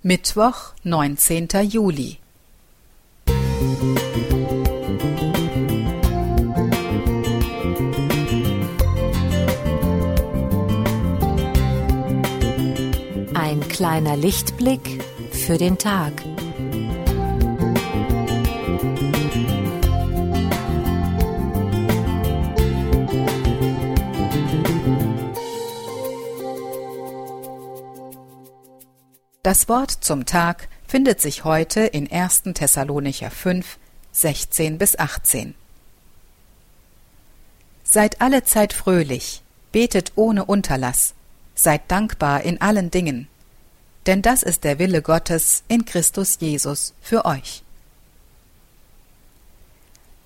Mittwoch, neunzehnter Juli. Ein kleiner Lichtblick für den Tag. Das Wort zum Tag findet sich heute in 1. Thessalonicher 5, 16 bis 18. Seid alle Zeit fröhlich, betet ohne Unterlass, seid dankbar in allen Dingen, denn das ist der Wille Gottes in Christus Jesus für euch.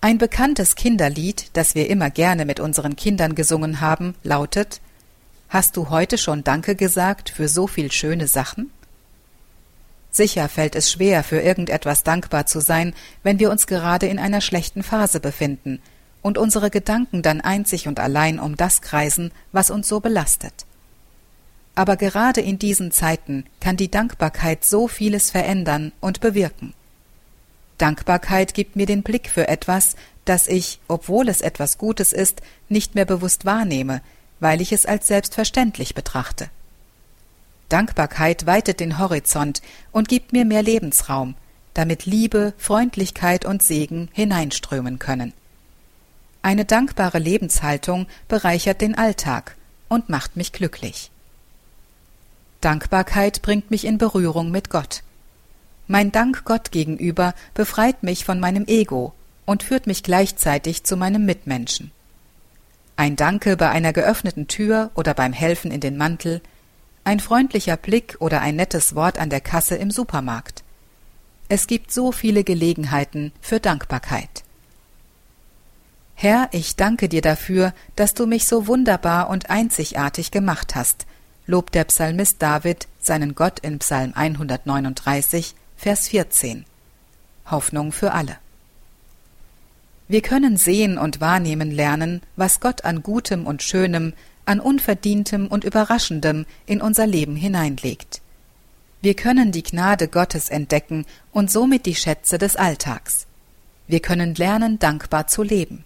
Ein bekanntes Kinderlied, das wir immer gerne mit unseren Kindern gesungen haben, lautet Hast du heute schon Danke gesagt für so viel schöne Sachen? Sicher fällt es schwer, für irgendetwas dankbar zu sein, wenn wir uns gerade in einer schlechten Phase befinden und unsere Gedanken dann einzig und allein um das kreisen, was uns so belastet. Aber gerade in diesen Zeiten kann die Dankbarkeit so vieles verändern und bewirken. Dankbarkeit gibt mir den Blick für etwas, das ich, obwohl es etwas Gutes ist, nicht mehr bewusst wahrnehme, weil ich es als selbstverständlich betrachte. Dankbarkeit weitet den Horizont und gibt mir mehr Lebensraum, damit Liebe, Freundlichkeit und Segen hineinströmen können. Eine dankbare Lebenshaltung bereichert den Alltag und macht mich glücklich. Dankbarkeit bringt mich in Berührung mit Gott. Mein Dank Gott gegenüber befreit mich von meinem Ego und führt mich gleichzeitig zu meinem Mitmenschen. Ein Danke bei einer geöffneten Tür oder beim Helfen in den Mantel ein freundlicher Blick oder ein nettes Wort an der Kasse im Supermarkt. Es gibt so viele Gelegenheiten für Dankbarkeit. Herr, ich danke dir dafür, dass du mich so wunderbar und einzigartig gemacht hast, lobt der Psalmist David seinen Gott in Psalm 139, Vers 14. Hoffnung für alle. Wir können sehen und wahrnehmen lernen, was Gott an Gutem und Schönem an Unverdientem und Überraschendem in unser Leben hineinlegt. Wir können die Gnade Gottes entdecken und somit die Schätze des Alltags. Wir können lernen, dankbar zu leben.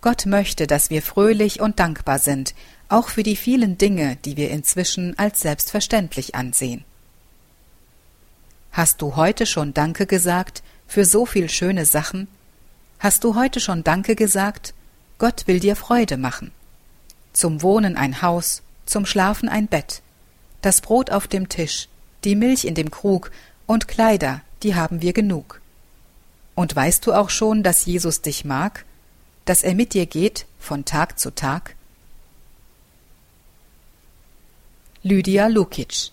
Gott möchte, dass wir fröhlich und dankbar sind, auch für die vielen Dinge, die wir inzwischen als selbstverständlich ansehen. Hast du heute schon Danke gesagt für so viel schöne Sachen? Hast du heute schon Danke gesagt? Gott will dir Freude machen zum Wohnen ein Haus, zum Schlafen ein Bett, das Brot auf dem Tisch, die Milch in dem Krug und Kleider, die haben wir genug. Und weißt du auch schon, dass Jesus dich mag, dass er mit dir geht von Tag zu Tag? Lydia Lukic